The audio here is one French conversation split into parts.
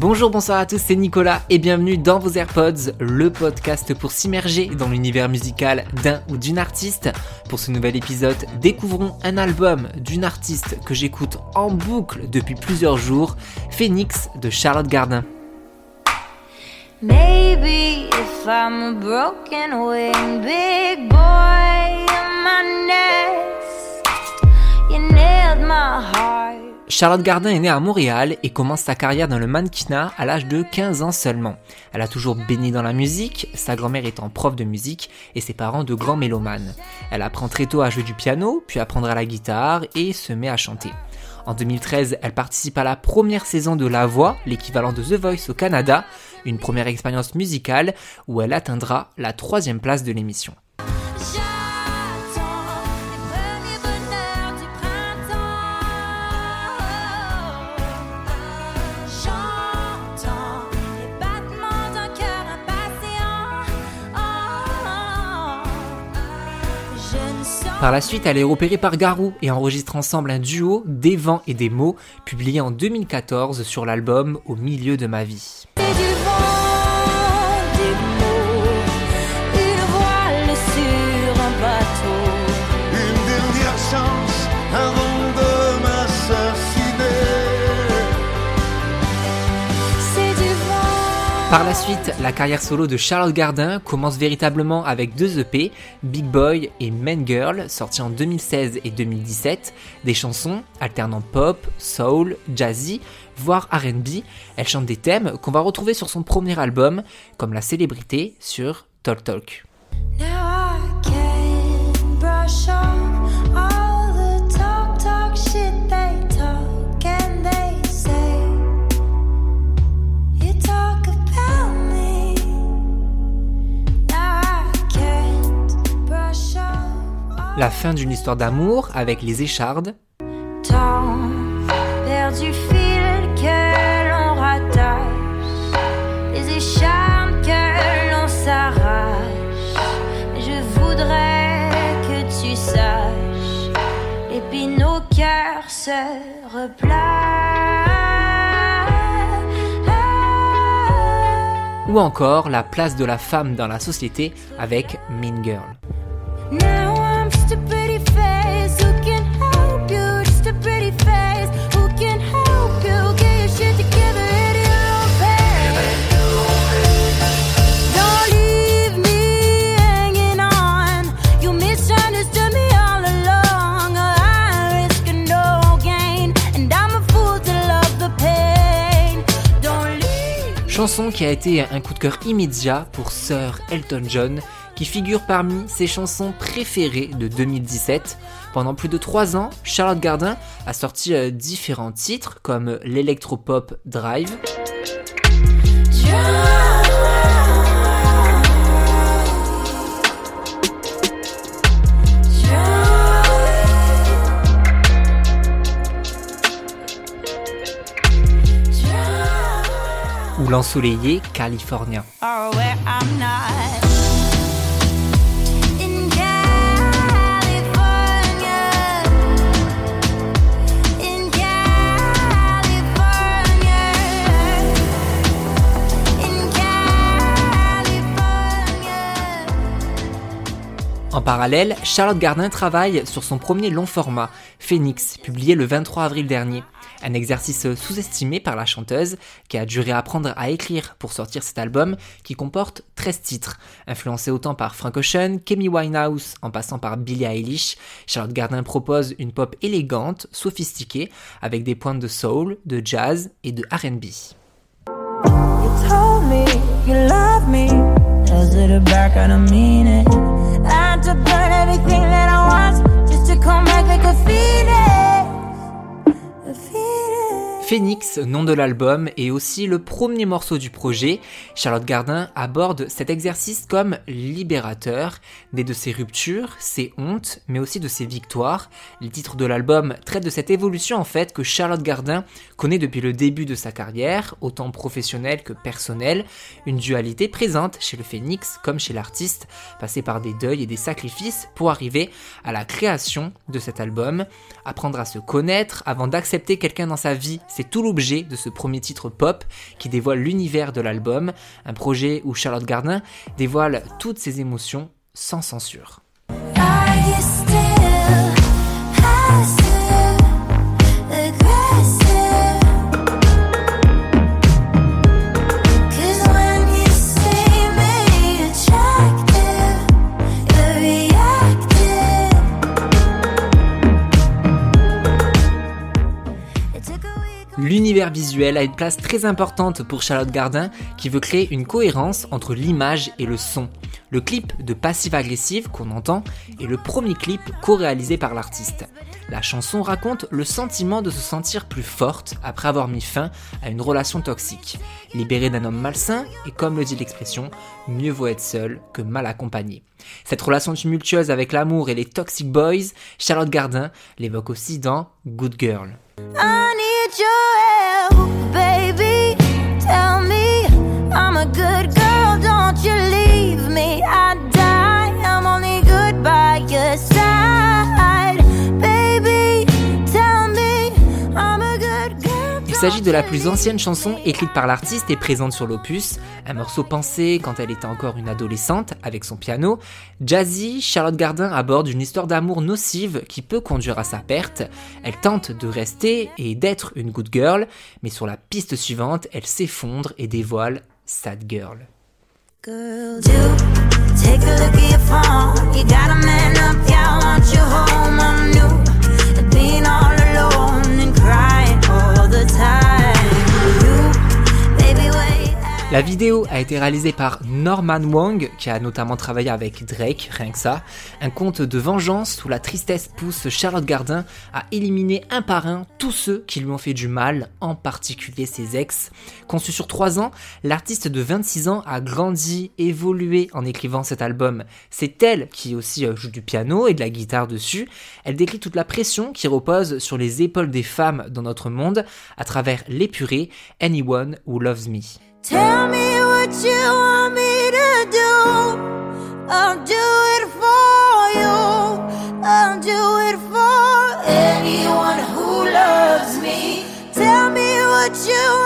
Bonjour, bonsoir à tous, c'est Nicolas et bienvenue dans vos AirPods, le podcast pour s'immerger dans l'univers musical d'un ou d'une artiste. Pour ce nouvel épisode, découvrons un album d'une artiste que j'écoute en boucle depuis plusieurs jours, Phoenix de Charlotte Gardin. Charlotte Gardin est née à Montréal et commence sa carrière dans le mannequinat à l'âge de 15 ans seulement. Elle a toujours baigné dans la musique, sa grand-mère étant prof de musique et ses parents de grands mélomanes. Elle apprend très tôt à jouer du piano, puis à la guitare et se met à chanter. En 2013, elle participe à la première saison de La Voix, l'équivalent de The Voice au Canada, une première expérience musicale où elle atteindra la troisième place de l'émission. Par la suite, elle est repérée par Garou et enregistre ensemble un duo, Des vents et des mots, publié en 2014 sur l'album Au milieu de ma vie. Par la suite, la carrière solo de Charlotte Gardin commence véritablement avec deux EP, Big Boy et Man Girl, sortis en 2016 et 2017, des chansons alternant pop, soul, jazzy, voire RB. Elle chante des thèmes qu'on va retrouver sur son premier album, comme la célébrité sur Talk Talk. La fin d'une histoire d'amour avec les échardes. Temps perdu fil que l'on rattache, les échardes que l'on s'arrache. Je voudrais que tu saches, et puis nos cœurs se replacent. Ou encore la place de la femme dans la société avec Mean Girl. Qui a été un coup de cœur immédiat pour Sir Elton John, qui figure parmi ses chansons préférées de 2017. Pendant plus de 3 ans, Charlotte Gardin a sorti euh, différents titres comme l'électropop Drive. L'ensoleillé californien. Parallèle, Charlotte Gardin travaille sur son premier long format, Phoenix, publié le 23 avril dernier. Un exercice sous-estimé par la chanteuse qui a dû réapprendre à écrire pour sortir cet album qui comporte 13 titres. Influencé autant par Frank Ocean, Kemi Winehouse en passant par Billie Eilish, Charlotte Gardin propose une pop élégante, sophistiquée, avec des pointes de soul, de jazz et de RB. to burn everything that I want, just to come back like a phoenix. Nom de l'album, est aussi le premier morceau du projet. Charlotte Gardin aborde cet exercice comme libérateur, né de ses ruptures, ses hontes, mais aussi de ses victoires. Les titres de l'album traitent de cette évolution en fait que Charlotte Gardin connaît depuis le début de sa carrière, autant professionnelle que personnelle, une dualité présente chez le Phoenix comme chez l'artiste, passé par des deuils et des sacrifices pour arriver à la création de cet album. Apprendre à se connaître avant d'accepter quelqu'un dans sa vie, tout l'objet de ce premier titre pop qui dévoile l'univers de l'album, un projet où Charlotte Gardin dévoile toutes ses émotions sans censure. Visuel a une place très importante pour Charlotte Gardin qui veut créer une cohérence entre l'image et le son. Le clip de Passive Aggressive qu'on entend est le premier clip co-réalisé par l'artiste. La chanson raconte le sentiment de se sentir plus forte après avoir mis fin à une relation toxique, libérée d'un homme malsain et comme le dit l'expression, mieux vaut être seul que mal accompagné. Cette relation tumultueuse avec l'amour et les toxic boys, Charlotte Gardin l'évoque aussi dans Good Girl. with help. S'agit de la plus ancienne chanson écrite par l'artiste et présente sur l'opus, un morceau pensé quand elle était encore une adolescente avec son piano. Jazzy, Charlotte Gardin aborde une histoire d'amour nocive qui peut conduire à sa perte. Elle tente de rester et d'être une good girl, mais sur la piste suivante, elle s'effondre et dévoile Sad Girl. La vidéo a été réalisée par Norman Wong, qui a notamment travaillé avec Drake, rien que ça. Un conte de vengeance où la tristesse pousse Charlotte Gardin à éliminer un par un tous ceux qui lui ont fait du mal, en particulier ses ex. Conçu sur 3 ans, l'artiste de 26 ans a grandi, évolué en écrivant cet album. C'est elle qui aussi euh, joue du piano et de la guitare dessus. Elle décrit toute la pression qui repose sur les épaules des femmes dans notre monde à travers l'épuré Anyone Who Loves Me. Tell me what you want me to do. I'll do it for you. I'll do it for anyone who loves me. Tell me what you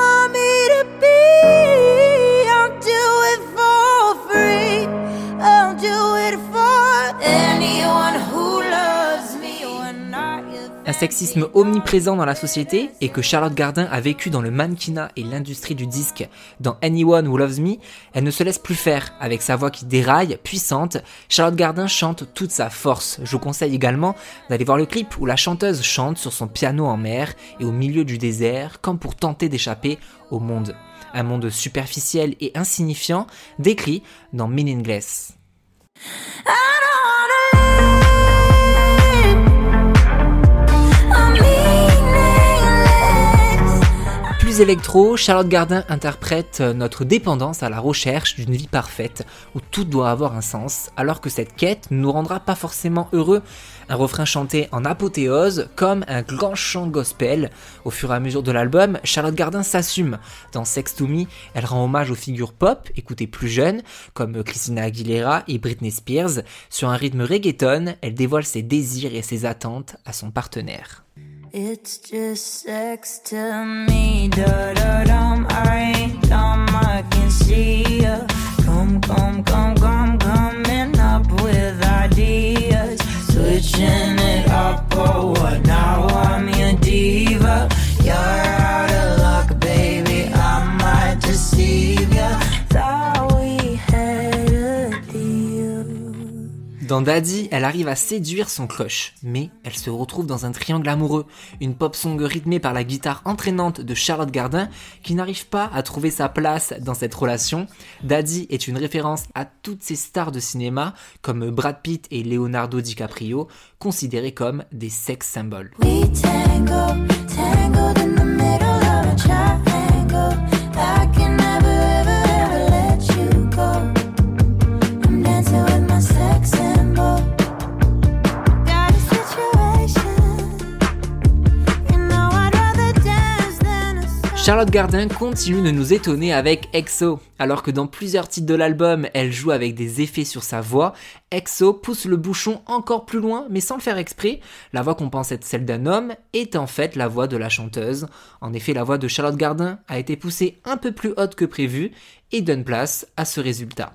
sexisme omniprésent dans la société et que Charlotte Gardin a vécu dans le mannequinat et l'industrie du disque dans Anyone Who Loves Me, elle ne se laisse plus faire. Avec sa voix qui déraille, puissante, Charlotte Gardin chante toute sa force. Je vous conseille également d'aller voir le clip où la chanteuse chante sur son piano en mer et au milieu du désert comme pour tenter d'échapper au monde. Un monde superficiel et insignifiant décrit dans Meaningless. Électro, Charlotte Gardin interprète notre dépendance à la recherche d'une vie parfaite où tout doit avoir un sens, alors que cette quête ne nous rendra pas forcément heureux. Un refrain chanté en apothéose, comme un grand chant gospel. Au fur et à mesure de l'album, Charlotte Gardin s'assume. Dans Sex to Me, elle rend hommage aux figures pop, écoutées plus jeunes, comme Christina Aguilera et Britney Spears. Sur un rythme reggaeton, elle dévoile ses désirs et ses attentes à son partenaire. It's just sex to me. Da da dum, I ain't dumb, I can see ya. Come, come, come, come, coming up with ideas. Switching it up, oh, what now? Dans Daddy, elle arrive à séduire son crush, mais elle se retrouve dans un triangle amoureux, une pop song rythmée par la guitare entraînante de Charlotte Gardin qui n'arrive pas à trouver sa place dans cette relation. Daddy est une référence à toutes ces stars de cinéma comme Brad Pitt et Leonardo DiCaprio, considérés comme des sex symboles. Charlotte Gardin continue de nous étonner avec EXO. Alors que dans plusieurs titres de l'album, elle joue avec des effets sur sa voix, EXO pousse le bouchon encore plus loin, mais sans le faire exprès. La voix qu'on pense être celle d'un homme est en fait la voix de la chanteuse. En effet, la voix de Charlotte Gardin a été poussée un peu plus haute que prévu et donne place à ce résultat.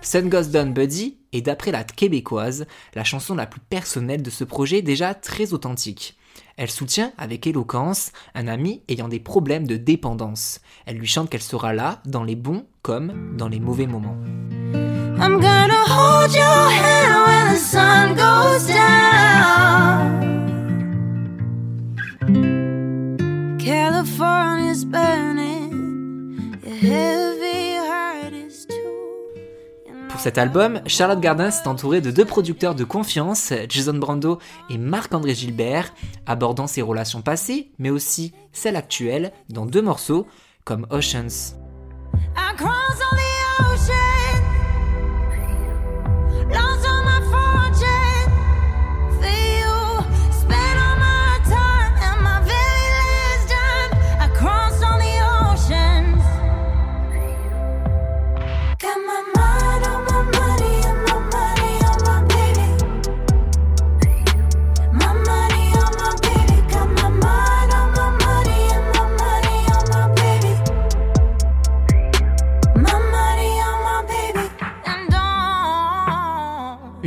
Sun Goes Down Buddy est d'après la québécoise la chanson la plus personnelle de ce projet déjà très authentique. Elle soutient avec éloquence un ami ayant des problèmes de dépendance. Elle lui chante qu'elle sera là dans les bons comme dans les mauvais moments. Pour cet album, Charlotte Gardin s'est entourée de deux producteurs de confiance, Jason Brando et Marc-André Gilbert, abordant ses relations passées, mais aussi celles actuelles, dans deux morceaux, comme Oceans.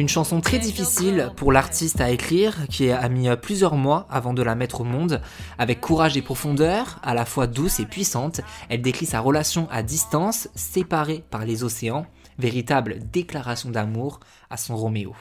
Une chanson très difficile pour l'artiste à écrire, qui a mis plusieurs mois avant de la mettre au monde. Avec courage et profondeur, à la fois douce et puissante, elle décrit sa relation à distance, séparée par les océans, véritable déclaration d'amour à son Roméo.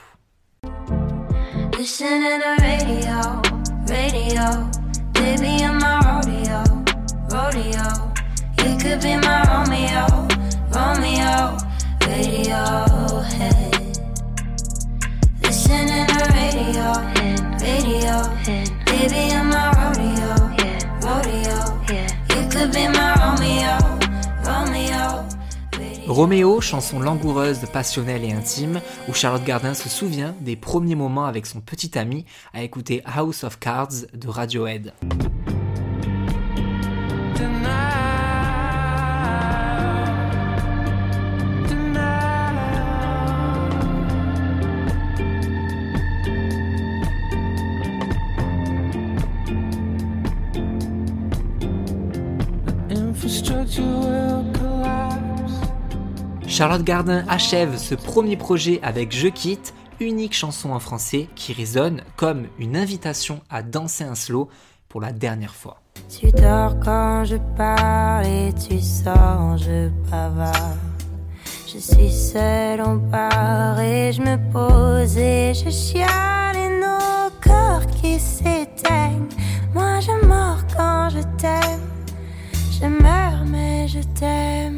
Roméo, chanson langoureuse, passionnelle et intime, où Charlotte Gardin se souvient des premiers moments avec son petit ami à écouter House of Cards de Radiohead. Charlotte Gardin achève ce premier projet avec Je quitte, unique chanson en français qui résonne comme une invitation à danser un slow pour la dernière fois. Tu dors quand je parle et tu sors, je bavard. Je suis seule, on part et je me pose et je chiale et nos corps qui s'éteignent. Moi je mors quand je t'aime, je meurs mais je t'aime.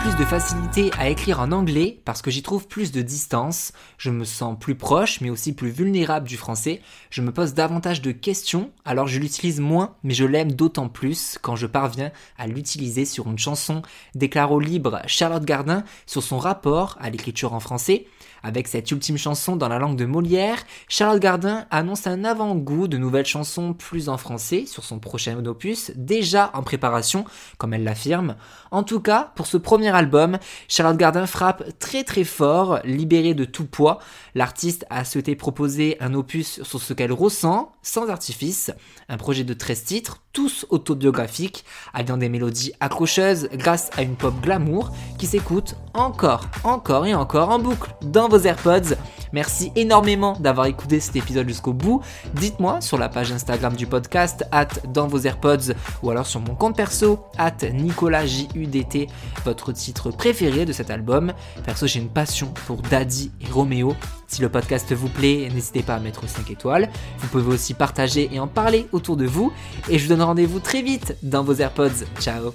Plus de facilité à écrire en anglais parce que j'y trouve plus de distance, je me sens plus proche mais aussi plus vulnérable du français, je me pose davantage de questions alors je l'utilise moins mais je l'aime d'autant plus quand je parviens à l'utiliser sur une chanson, déclare au libre Charlotte Gardin sur son rapport à l'écriture en français. Avec cette ultime chanson dans la langue de Molière, Charlotte Gardin annonce un avant-goût de nouvelles chansons plus en français sur son prochain opus, déjà en préparation, comme elle l'affirme. En tout cas, pour ce premier album, Charlotte Gardin frappe très très fort, libérée de tout poids. L'artiste a souhaité proposer un opus sur ce qu'elle ressent, sans artifice, un projet de 13 titres, tous autobiographiques, alliant des mélodies accrocheuses grâce à une pop glamour qui s'écoute encore, encore et encore en boucle dans AirPods. Merci énormément d'avoir écouté cet épisode jusqu'au bout. Dites-moi sur la page Instagram du podcast, at dans vos AirPods, ou alors sur mon compte perso, at Nicolas JUDT, votre titre préféré de cet album. Perso, j'ai une passion pour Daddy et Roméo. Si le podcast vous plaît, n'hésitez pas à mettre 5 étoiles. Vous pouvez aussi partager et en parler autour de vous. Et je vous donne rendez-vous très vite dans vos AirPods. Ciao